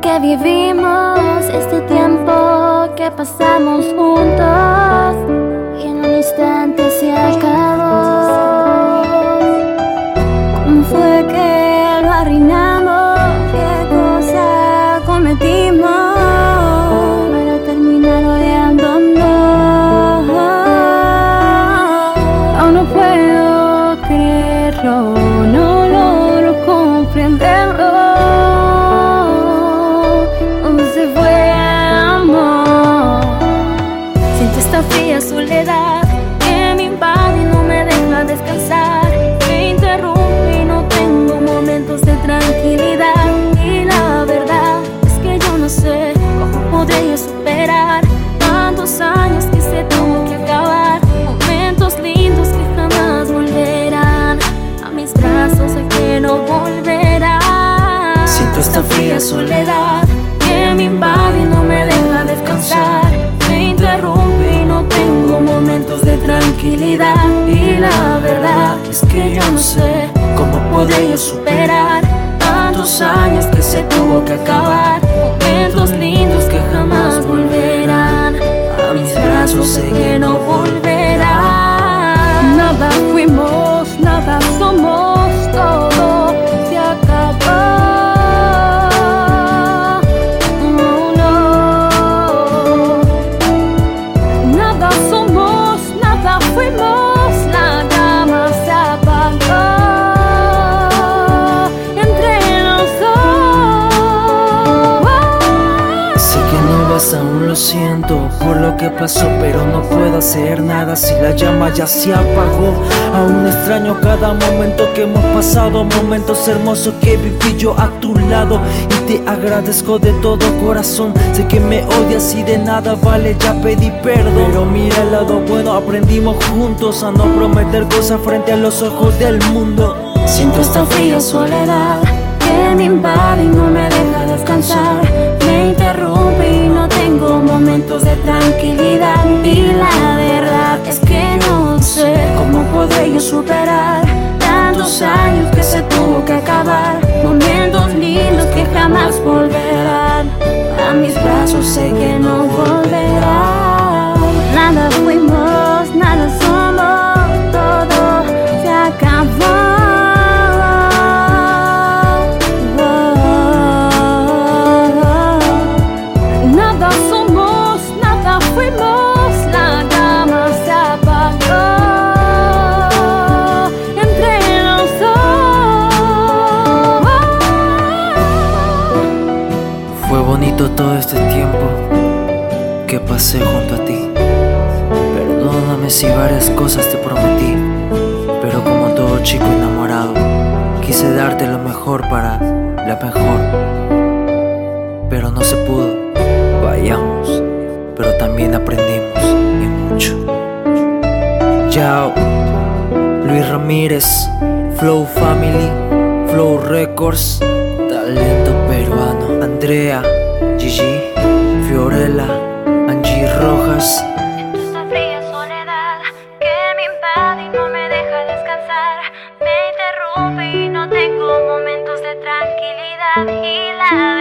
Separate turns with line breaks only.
que vivimos, este tiempo que pasamos juntos y en un instante se acabó. ¿Cómo fue que lo arruinamos? ¿Qué cosa cometimos no puedo creerlo, no soledad que me invade y no me deja descansar. Me interrumpe y no tengo momentos de tranquilidad. Y la verdad es que yo no sé cómo podré superar tantos años que se tuvo que acabar. Momentos lindos que jamás volverán a mis brazos, sé que no volverán.
Siento esta fría soledad
que me invade y no me deja descansar. No sé cómo podré yo superar tantos años que se tuvo que acabar. Momentos lindos que jamás volverán a mis brazos, sé que no volverán.
Siento por lo que pasó, pero no puedo hacer nada si la llama ya se apagó. Aún extraño cada momento que hemos pasado, momentos hermosos que viví yo a tu lado. Y te agradezco de todo corazón. Sé que me odias y de nada vale, ya pedí perdón. Pero mira el lado bueno, aprendimos juntos a no prometer cosas frente a los ojos del mundo.
Siento esta fría soledad que me invade y no me deja superar tantos años que se tuvo que acabar. Momentos lindos que jamás volverán a mis brazos, sé que no volverán.
Este tiempo que pasé junto a ti. Perdóname si varias cosas te prometí, pero como todo chico enamorado, quise darte lo mejor para la mejor. Pero no se pudo, vayamos, pero también aprendimos y mucho. Yao, Luis Ramírez, Flow Family, Flow Records, talento peruano. Andrea, Gigi, Fiorella, Angie Rojas.
Siento esta fría soledad que me invade y no me deja descansar. Me interrumpe y no tengo momentos de tranquilidad. Y la